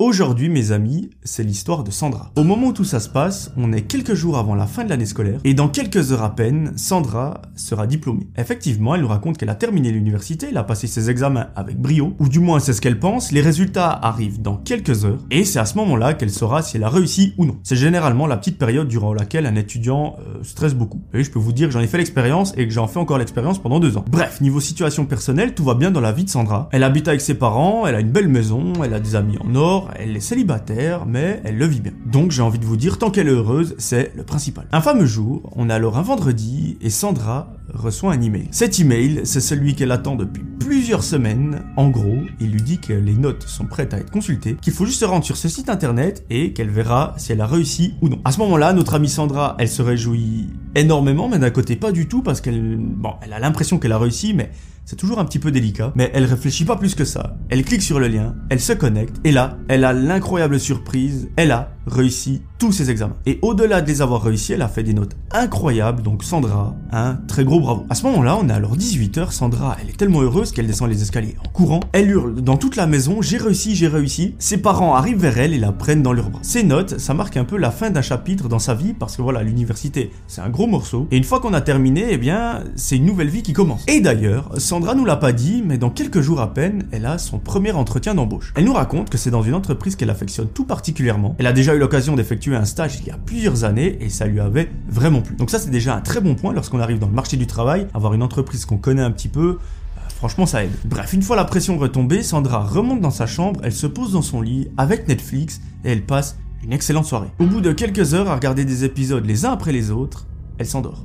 Aujourd'hui, mes amis, c'est l'histoire de Sandra. Au moment où tout ça se passe, on est quelques jours avant la fin de l'année scolaire, et dans quelques heures à peine, Sandra sera diplômée. Effectivement, elle nous raconte qu'elle a terminé l'université, elle a passé ses examens avec brio, ou du moins c'est ce qu'elle pense, les résultats arrivent dans quelques heures, et c'est à ce moment-là qu'elle saura si elle a réussi ou non. C'est généralement la petite période durant laquelle un étudiant euh, stresse beaucoup. Et je peux vous dire que j'en ai fait l'expérience et que j'en fais encore l'expérience pendant deux ans. Bref, niveau situation personnelle, tout va bien dans la vie de Sandra. Elle habite avec ses parents, elle a une belle maison, elle a des amis en or, elle est célibataire, mais elle le vit bien. Donc j'ai envie de vous dire, tant qu'elle est heureuse, c'est le principal. Un fameux jour, on a alors un vendredi, et Sandra reçoit un email. Cet email, c'est celui qu'elle attend depuis plusieurs semaines. En gros, il lui dit que les notes sont prêtes à être consultées, qu'il faut juste se rendre sur ce site internet et qu'elle verra si elle a réussi ou non. À ce moment-là, notre amie Sandra, elle se réjouit énormément, mais d'un côté pas du tout parce qu'elle, bon, elle a l'impression qu'elle a réussi, mais c'est toujours un petit peu délicat, mais elle réfléchit pas plus que ça. Elle clique sur le lien, elle se connecte, et là, elle a l'incroyable surprise, elle a réussi tous ses examens. Et au-delà de les avoir réussi, elle a fait des notes incroyables, donc Sandra, un très gros bravo. À ce moment-là, on est alors 18h, Sandra, elle est tellement heureuse qu'elle descend les escaliers en courant, elle hurle dans toute la maison, j'ai réussi, j'ai réussi. Ses parents arrivent vers elle et la prennent dans leurs bras. Ces notes, ça marque un peu la fin d'un chapitre dans sa vie, parce que voilà, l'université, c'est un gros morceau. Et une fois qu'on a terminé, eh bien, c'est une nouvelle vie qui commence. Et d'ailleurs, Sandra nous l'a pas dit, mais dans quelques jours à peine, elle a son premier entretien d'embauche. Elle nous raconte que c'est dans une entreprise qu'elle affectionne tout particulièrement. Elle a déjà l'occasion d'effectuer un stage il y a plusieurs années et ça lui avait vraiment plu. Donc ça c'est déjà un très bon point lorsqu'on arrive dans le marché du travail, avoir une entreprise qu'on connaît un petit peu, euh, Franchement, ça aide. Bref, une fois la pression retombée, Sandra remonte dans sa chambre, elle se pose dans son lit avec Netflix et elle passe une excellente soirée. Au bout de quelques heures à regarder des épisodes les uns après les autres, elle s'endort.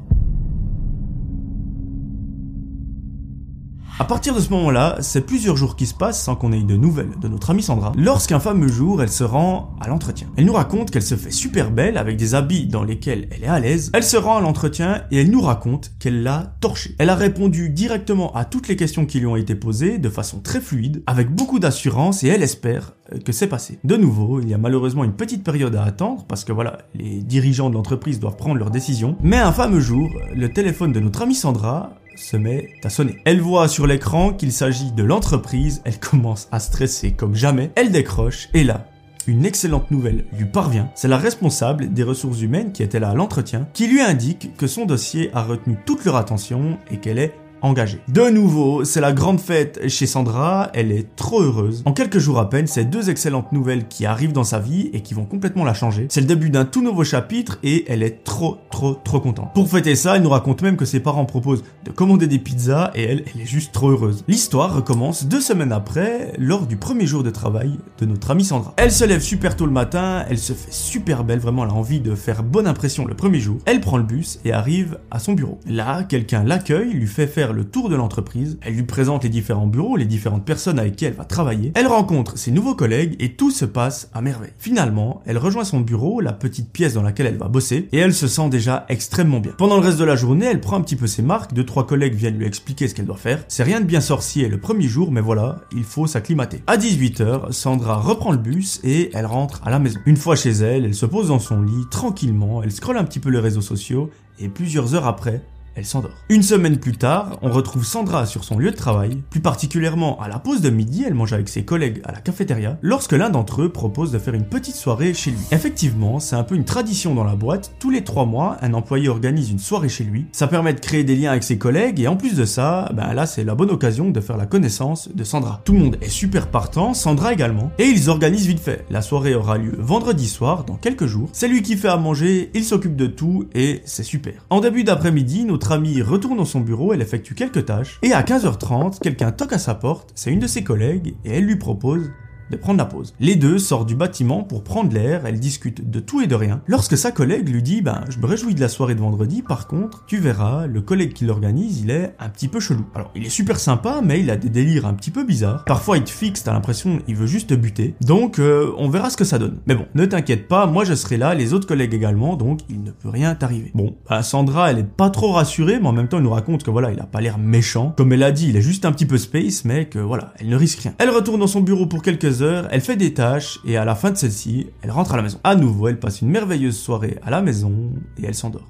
À partir de ce moment-là, c'est plusieurs jours qui se passent sans qu'on ait de nouvelles de notre amie Sandra, lorsqu'un fameux jour, elle se rend à l'entretien. Elle nous raconte qu'elle se fait super belle avec des habits dans lesquels elle est à l'aise. Elle se rend à l'entretien et elle nous raconte qu'elle l'a torché. Elle a répondu directement à toutes les questions qui lui ont été posées de façon très fluide, avec beaucoup d'assurance et elle espère euh, que c'est passé. De nouveau, il y a malheureusement une petite période à attendre parce que voilà, les dirigeants de l'entreprise doivent prendre leurs décisions. Mais un fameux jour, le téléphone de notre amie Sandra se met à sonner. Elle voit sur l'écran qu'il s'agit de l'entreprise, elle commence à stresser comme jamais, elle décroche et là, une excellente nouvelle lui parvient. C'est la responsable des ressources humaines qui était là à l'entretien qui lui indique que son dossier a retenu toute leur attention et qu'elle est De nouveau, c'est la grande fête chez Sandra, elle est trop heureuse. En quelques jours à peine, c'est deux excellentes nouvelles qui arrivent dans sa vie et qui vont complètement la changer. C'est le début d'un tout nouveau chapitre et elle est trop trop trop contente. Pour fêter ça, elle nous raconte même que ses parents proposent de commander des pizzas et elle, elle est juste trop heureuse. L'histoire recommence deux semaines après, lors du premier jour de travail de notre amie Sandra. Elle se lève super tôt le matin, elle se fait super belle, vraiment elle a envie de faire bonne impression le premier jour. Elle prend le bus et arrive à son bureau. Là, quelqu'un l'accueille, lui fait faire le tour de l'entreprise, elle lui présente les différents bureaux, les différentes personnes avec qui elle va travailler, elle rencontre ses nouveaux collègues et tout se passe à merveille. Finalement, elle rejoint son bureau, la petite pièce dans laquelle elle va bosser, et elle se sent déjà extrêmement bien. Pendant le reste de la journée, elle prend un petit peu ses marques, deux trois collègues viennent lui expliquer ce qu'elle doit faire. C'est rien de bien sorcier le premier jour, mais voilà, il faut s'acclimater. À 18h, Sandra reprend le bus et elle rentre à la maison. Une fois chez elle, elle se pose dans son lit tranquillement, elle scrolle un petit peu les réseaux sociaux et plusieurs heures après, s'endort. Une semaine plus tard, on retrouve Sandra sur son lieu de travail, plus particulièrement à la pause de midi, elle mange avec ses collègues à la cafétéria, lorsque l'un d'entre eux propose de faire une petite soirée chez lui. Effectivement, c'est un peu une tradition dans la boîte, tous les trois mois, un employé organise une soirée chez lui, ça permet de créer des liens avec ses collègues, et en plus de ça, ben là c'est la bonne occasion de faire la connaissance de Sandra. Tout le monde est super partant, Sandra également, et ils organisent vite fait. La soirée aura lieu vendredi soir, dans quelques jours, c'est lui qui fait à manger, il s'occupe de tout, et c'est super. En début d'après-midi, notre retourne dans son bureau, elle effectue quelques tâches, et à 15h30, quelqu'un toque à sa porte, c'est une de ses collègues, et elle lui propose de prendre la pause. Les deux sortent du bâtiment pour prendre l'air, elles discutent de tout et de rien, lorsque sa collègue lui dit ben je me réjouis de la soirée de vendredi, par contre, tu verras, le collègue qui l'organise, il est un petit peu chelou. Alors, il est super sympa, mais il a des délires un petit peu bizarres. Parfois, il te fixe, t'as l'impression il veut juste te buter. Donc, euh, on verra ce que ça donne. Mais bon, ne t'inquiète pas, moi je serai là, les autres collègues également, donc il ne peut rien t'arriver. Bon, ben, Sandra, elle est pas trop rassurée, mais en même temps, elle nous raconte que voilà, il a pas l'air méchant. Comme elle a dit, il est juste un petit peu space, mais que voilà, elle ne risque rien. Elle retourne dans son bureau pour quelques elle fait des tâches et à la fin de celle-ci, elle rentre à la maison. À nouveau, elle passe une merveilleuse soirée à la maison et elle s'endort.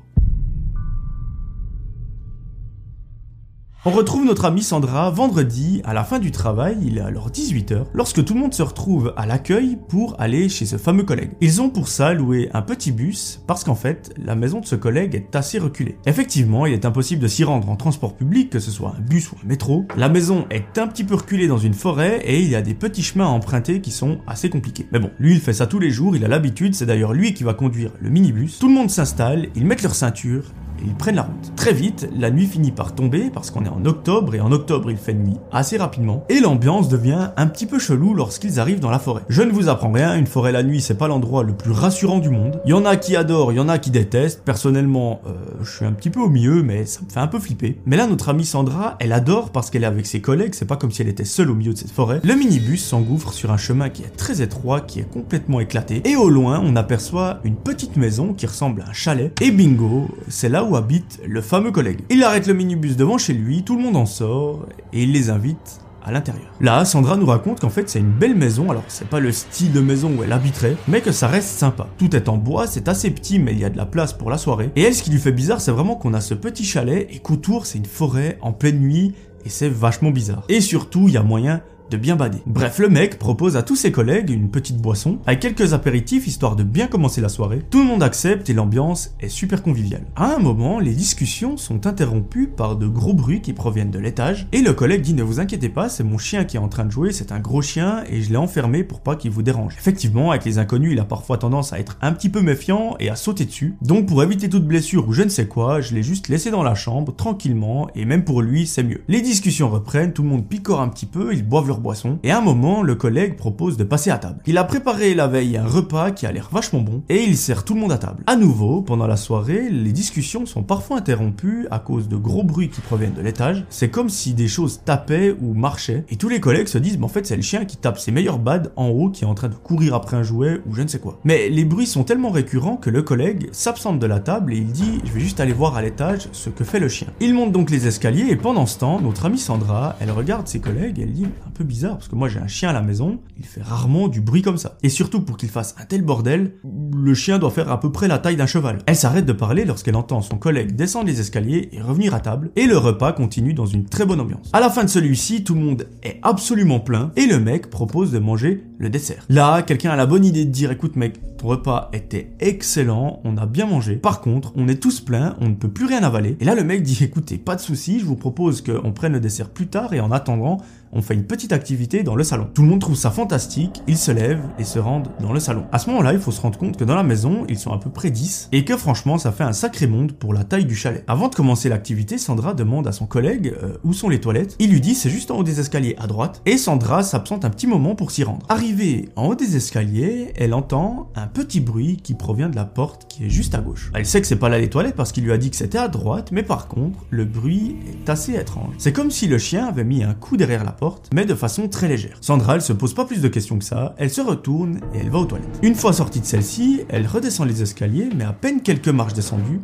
On retrouve notre amie Sandra vendredi à la fin du travail, il est alors 18h, lorsque tout le monde se retrouve à l'accueil pour aller chez ce fameux collègue. Ils ont pour ça loué un petit bus parce qu'en fait, la maison de ce collègue est assez reculée. Effectivement, il est impossible de s'y rendre en transport public, que ce soit un bus ou un métro. La maison est un petit peu reculée dans une forêt et il y a des petits chemins à emprunter qui sont assez compliqués. Mais bon, lui il fait ça tous les jours, il a l'habitude, c'est d'ailleurs lui qui va conduire le minibus. Tout le monde s'installe, ils mettent leur ceinture ils prennent la route. Très vite, la nuit finit par tomber parce qu'on est en octobre et en octobre il fait nuit assez rapidement et l'ambiance devient un petit peu chelou lorsqu'ils arrivent dans la forêt. Je ne vous apprends rien, une forêt la nuit c'est pas l'endroit le plus rassurant du monde. Il y en a qui adorent, il y en a qui détestent. Personnellement, euh, je suis un petit peu au milieu mais ça me fait un peu flipper. Mais là notre amie Sandra, elle adore parce qu'elle est avec ses collègues, c'est pas comme si elle était seule au milieu de cette forêt. Le minibus s'engouffre sur un chemin qui est très étroit, qui est complètement éclaté et au loin on aperçoit une petite maison qui ressemble à un chalet et bingo, c'est là habite le fameux collègue. Il arrête le minibus devant chez lui, tout le monde en sort, et il les invite à l'intérieur. Là, Sandra nous raconte qu'en fait c'est une belle maison, alors c'est pas le style de maison où elle habiterait, mais que ça reste sympa. Tout est en bois, c'est assez petit mais il y a de la place pour la soirée. Et elle, ce qui lui fait bizarre, c'est vraiment qu'on a ce petit chalet et qu'autour c'est une forêt en pleine nuit et c'est vachement bizarre. Et surtout, il y a moyen de bien bader. Bref, le mec propose à tous ses collègues une petite boisson avec quelques apéritifs histoire de bien commencer la soirée. Tout le monde accepte et l'ambiance est super conviviale. À un moment, les discussions sont interrompues par de gros bruits qui proviennent de l'étage et le collègue dit ne vous inquiétez pas, c'est mon chien qui est en train de jouer, c'est un gros chien et je l'ai enfermé pour pas qu'il vous dérange. Effectivement, avec les inconnus, il a parfois tendance à être un petit peu méfiant et à sauter dessus. Donc pour éviter toute blessure ou je ne sais quoi, je l'ai juste laissé dans la chambre tranquillement et même pour lui, c'est mieux. Les discussions reprennent, tout le monde picore un petit peu, ils boivent leur boisson, et à un moment, le collègue propose de passer à table. Il a préparé la veille un repas qui a l'air vachement bon, et il sert tout le monde à table. À nouveau, pendant la soirée, les discussions sont parfois interrompues à cause de gros bruits qui proviennent de l'étage. C'est comme si des choses tapaient ou marchaient, et tous les collègues se disent, mais en fait, c'est le chien qui tape ses meilleurs bads en haut qui est en train de courir après un jouet ou je ne sais quoi. Mais les bruits sont tellement récurrents que le collègue s'absente de la table et il dit, je vais juste aller voir à l'étage ce que fait le chien. Il monte donc les escaliers et pendant ce temps, notre amie Sandra, elle regarde ses collègues et elle dit, un peu bizarre parce que moi j'ai un chien à la maison, il fait rarement du bruit comme ça. Et surtout pour qu'il fasse un tel bordel, le chien doit faire à peu près la taille d'un cheval. Elle s'arrête de parler lorsqu'elle entend son collègue descendre les escaliers et revenir à table, et le repas continue dans une très bonne ambiance. À la fin de celui-ci, tout le monde est absolument plein, et le mec propose de manger le dessert. Là, quelqu'un a la bonne idée de dire écoute mec, repas était excellent, on a bien mangé. Par contre, on est tous pleins, on ne peut plus rien avaler. Et là, le mec dit écoutez, pas de souci, je vous propose qu'on prenne le dessert plus tard et en attendant, on fait une petite activité dans le salon. Tout le monde trouve ça fantastique, ils se lèvent et se rendent dans le salon. À ce moment-là, il faut se rendre compte que dans la maison, ils sont à peu près 10 et que franchement, ça fait un sacré monde pour la taille du chalet. Avant de commencer l'activité, Sandra demande à son collègue euh, où sont les toilettes. Il lui dit c'est juste en haut des escaliers à droite et Sandra s'absente un petit moment pour s'y rendre. Arrivée en haut des escaliers, elle entend un petit bruit qui provient de la porte qui est juste à gauche. Elle sait que c'est pas là les toilettes parce qu'il lui a dit que c'était à droite, mais par contre, le bruit est assez étrange. C'est comme si le chien avait mis un coup derrière la porte, mais de façon très légère. Sandra, elle se pose pas plus de questions que ça, elle se retourne et elle va aux toilettes. Une fois sortie de celle-ci, elle redescend les escaliers, mais à peine quelques marches descendues,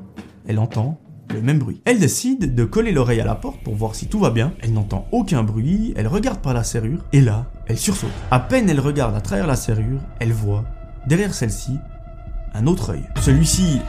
elle entend le même bruit. Elle décide de coller l'oreille à la porte pour voir si tout va bien. Elle n'entend aucun bruit, elle regarde par la serrure, et là, elle sursaute. À peine elle regarde à travers la serrure, elle voit, derrière celle-ci, un autre œil. Celui-ci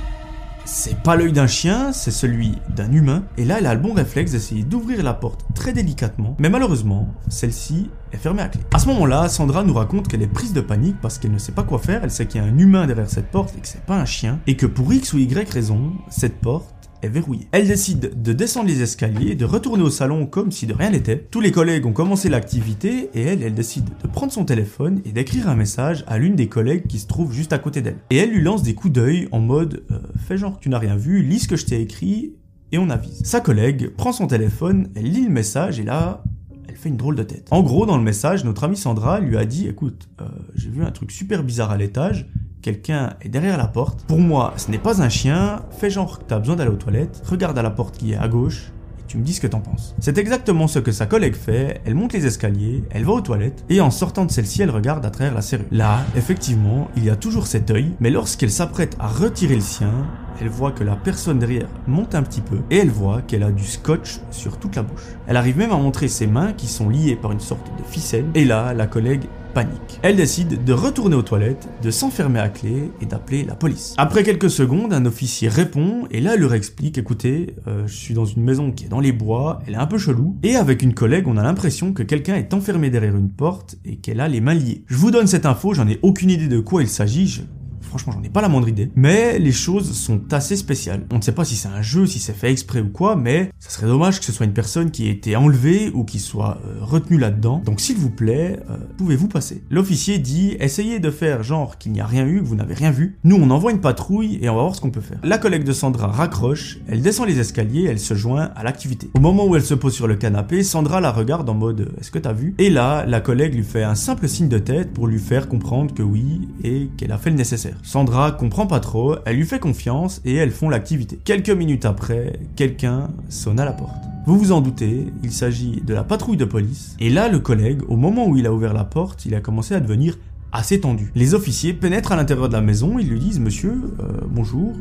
c'est pas l'œil d'un chien, c'est celui d'un humain. Et là, elle a le bon réflexe d'essayer d'ouvrir la porte très délicatement. Mais malheureusement, celle-ci est fermée à clé. À ce moment-là, Sandra nous raconte qu'elle est prise de panique parce qu'elle ne sait pas quoi faire. Elle sait qu'il y a un humain derrière cette porte et que c'est pas un chien. Et que pour X ou Y raison, cette porte Elle décide de descendre les escaliers, de retourner au salon comme si de rien n'était. Tous les collègues ont commencé l'activité et elle, elle décide de prendre son téléphone et d'écrire un message à l'une des collègues qui se trouve juste à côté d'elle. Et elle lui lance des coups d'œil en mode euh, fais genre que tu n'as rien vu, lis ce que je t'ai écrit et on avise. Sa collègue prend son téléphone, elle lit le message et là, elle fait une drôle de tête. En gros, dans le message, notre amie Sandra lui a dit écoute, euh, j'ai vu un truc super bizarre à l'étage, quelqu'un est derrière la porte. Pour moi, ce n'est pas un chien, fais genre que t'as besoin d'aller aux toilettes, regarde à la porte qui est à gauche, et tu me dis ce que t'en penses. C'est exactement ce que sa collègue fait, elle monte les escaliers, elle va aux toilettes, et en sortant de celle-ci, elle regarde à travers la serrure. Là, effectivement, il y a toujours cet œil, mais lorsqu'elle s'apprête à retirer le sien, elle voit que la personne derrière monte un petit peu, et elle voit qu'elle a du scotch sur toute la bouche. Elle arrive même à montrer ses mains qui sont liées par une sorte de ficelle, et là, la collègue Elle décide de retourner aux toilettes, de s'enfermer à clé et d'appeler la police. Après quelques secondes, un officier répond et là elle leur explique écoutez, euh, je suis dans une maison qui est dans les bois, elle est un peu chelou et avec une collègue, on a l'impression que quelqu'un est enfermé derrière une porte et qu'elle a les mains liées. Je vous donne cette info, j'en ai aucune idée de quoi il s'agit, Franchement, j'en ai pas la moindre idée. Mais les choses sont assez spéciales. On ne sait pas si c'est un jeu, si c'est fait exprès ou quoi, mais ça serait dommage que ce soit une personne qui ait été enlevée ou qui soit euh, retenue là-dedans. Donc s'il vous plaît, euh, pouvez-vous passer? L'officier dit essayez de faire genre qu'il n'y a rien eu, vous n'avez rien vu. Nous, on envoie une patrouille et on va voir ce qu'on peut faire. La collègue de Sandra raccroche, elle descend les escaliers, elle se joint à l'activité. Au moment où elle se pose sur le canapé, Sandra la regarde en mode est-ce que t'as vu? Et là, la collègue lui fait un simple signe de tête pour lui faire comprendre que oui et qu'elle a fait le nécessaire. Sandra comprend pas trop, elle lui fait confiance et elles font l'activité. Quelques minutes après, quelqu'un sonne à la porte. Vous vous en doutez, il s'agit de la patrouille de police. Et là, le collègue, au moment où il a ouvert la porte, il a commencé à devenir assez tendu. Les officiers pénètrent à l'intérieur de la maison, ils lui disent Monsieur, euh, bonjour,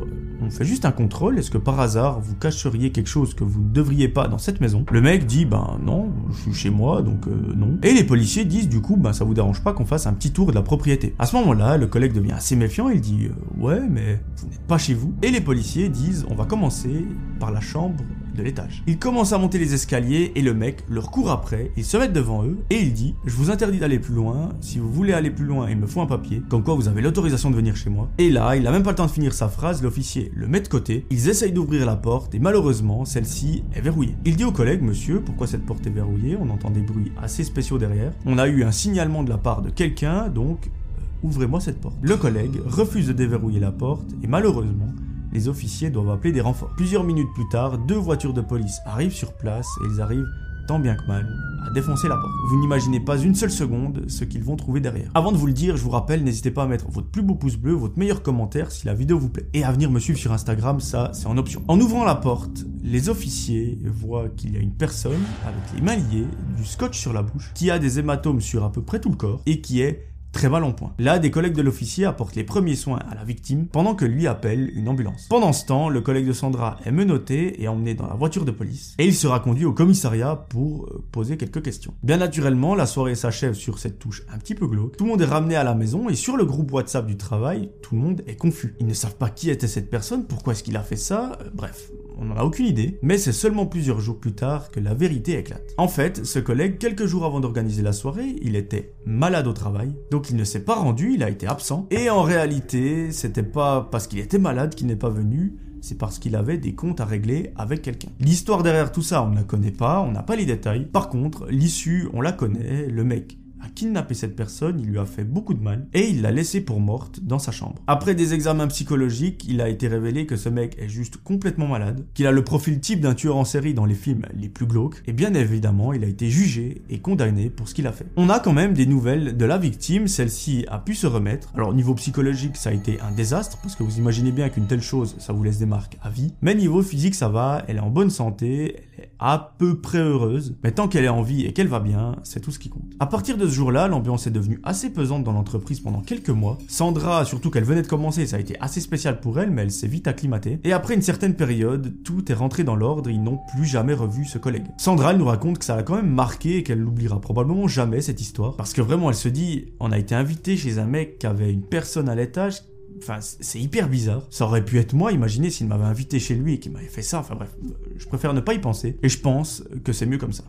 on fait juste un contrôle, est-ce que par hasard vous cacheriez quelque chose que vous ne devriez pas dans cette maison? Le mec dit Ben non, je suis chez moi donc euh, non. Et les policiers disent du coup Ben ça vous dérange pas qu'on fasse un petit tour de la propriété. À ce moment-là, le collègue devient assez méfiant, il dit euh, Ouais, mais vous n'êtes pas chez vous. Et les policiers disent On va commencer par la chambre de l'étage. Il commence à monter les escaliers et le mec leur court après, il se met devant eux et il dit Je vous interdis d'aller plus loin, si vous voulez aller plus loin, il me faut un papier, comme quoi vous avez l'autorisation de venir chez moi. Et là, il a même pas le temps de finir sa phrase, l'officier le met de côté, ils essayent d'ouvrir la porte et malheureusement, celle-ci est verrouillée. Il dit au collègue Monsieur, pourquoi cette porte est verrouillée? On entend des bruits assez spéciaux derrière. On a eu un signalement de la part de quelqu'un, donc euh, ouvrez-moi cette porte. Le collègue refuse de déverrouiller la porte et malheureusement, les officiers doivent appeler des renforts. Plusieurs minutes plus tard, deux voitures de police arrivent sur place et ils arrivent tant bien que mal à défoncer la porte. Vous n'imaginez pas une seule seconde ce qu'ils vont trouver derrière. Avant de vous le dire, je vous rappelle, n'hésitez pas à mettre votre plus beau pouce bleu, votre meilleur commentaire si la vidéo vous plaît. Et à venir me suivre sur Instagram, ça c'est en option. En ouvrant la porte, les officiers voient qu'il y a une personne avec les mains liées, du scotch sur la bouche, qui a des hématomes sur à peu près tout le corps et qui est très mal en point. Là, des collègues de l'officier apportent les premiers soins à la victime pendant que lui appelle une ambulance. Pendant ce temps, le collègue de Sandra est menotté et emmené dans la voiture de police et il sera conduit au commissariat pour euh, poser quelques questions. Bien naturellement, la soirée s'achève sur cette touche un petit peu glauque. Tout le monde est ramené à la maison et sur le groupe WhatsApp du travail, tout le monde est confus. Ils ne savent pas qui était cette personne, pourquoi est-ce qu'il a fait ça, euh, bref, on n'en a aucune idée, mais c'est seulement plusieurs jours plus tard que la vérité éclate. En fait, ce collègue, quelques jours avant d'organiser la soirée, il était malade au travail, il ne s'est pas rendu, il a été absent, et en réalité, c'était pas parce qu'il était malade qu'il n'est pas venu, c'est parce qu'il avait des comptes à régler avec quelqu'un. L'histoire derrière tout ça, on ne la connaît pas, on n'a pas les détails. Par contre, l'issue, on la connaît, le mec a kidnappé cette personne, il lui a fait beaucoup de mal et il l'a laissée pour morte dans sa chambre. Après des examens psychologiques, il a été révélé que ce mec est juste complètement malade, qu'il a le profil type d'un tueur en série dans les films les plus glauques et bien évidemment, il a été jugé et condamné pour ce qu'il a fait. On a quand même des nouvelles de la victime, celle-ci a pu se remettre. Alors niveau psychologique, ça a été un désastre parce que vous imaginez bien qu'une telle chose, ça vous laisse des marques à vie. Mais niveau physique, ça va, elle est en bonne santé, elle est à peu près heureuse, mais tant qu'elle est en vie et qu'elle va bien, c'est tout ce qui compte. À partir de ce jour-là, l'ambiance est devenue assez pesante dans l'entreprise pendant quelques mois. Sandra, surtout qu'elle venait de commencer, ça a été assez spécial pour elle, mais elle s'est vite acclimatée. Et après une certaine période, tout est rentré dans l'ordre ils n'ont plus jamais revu ce collègue. Sandra, elle nous raconte que ça l'a quand même marqué et qu'elle l'oubliera probablement jamais cette histoire. Parce que vraiment, elle se dit, on a été invité chez un mec qui avait une personne à l'étage Enfin, c'est hyper bizarre. Ça aurait pu être moi, imaginez s'il m'avait invité chez lui et qu'il m'avait fait ça. Enfin bref, je préfère ne pas y penser. Et je pense que c'est mieux comme ça.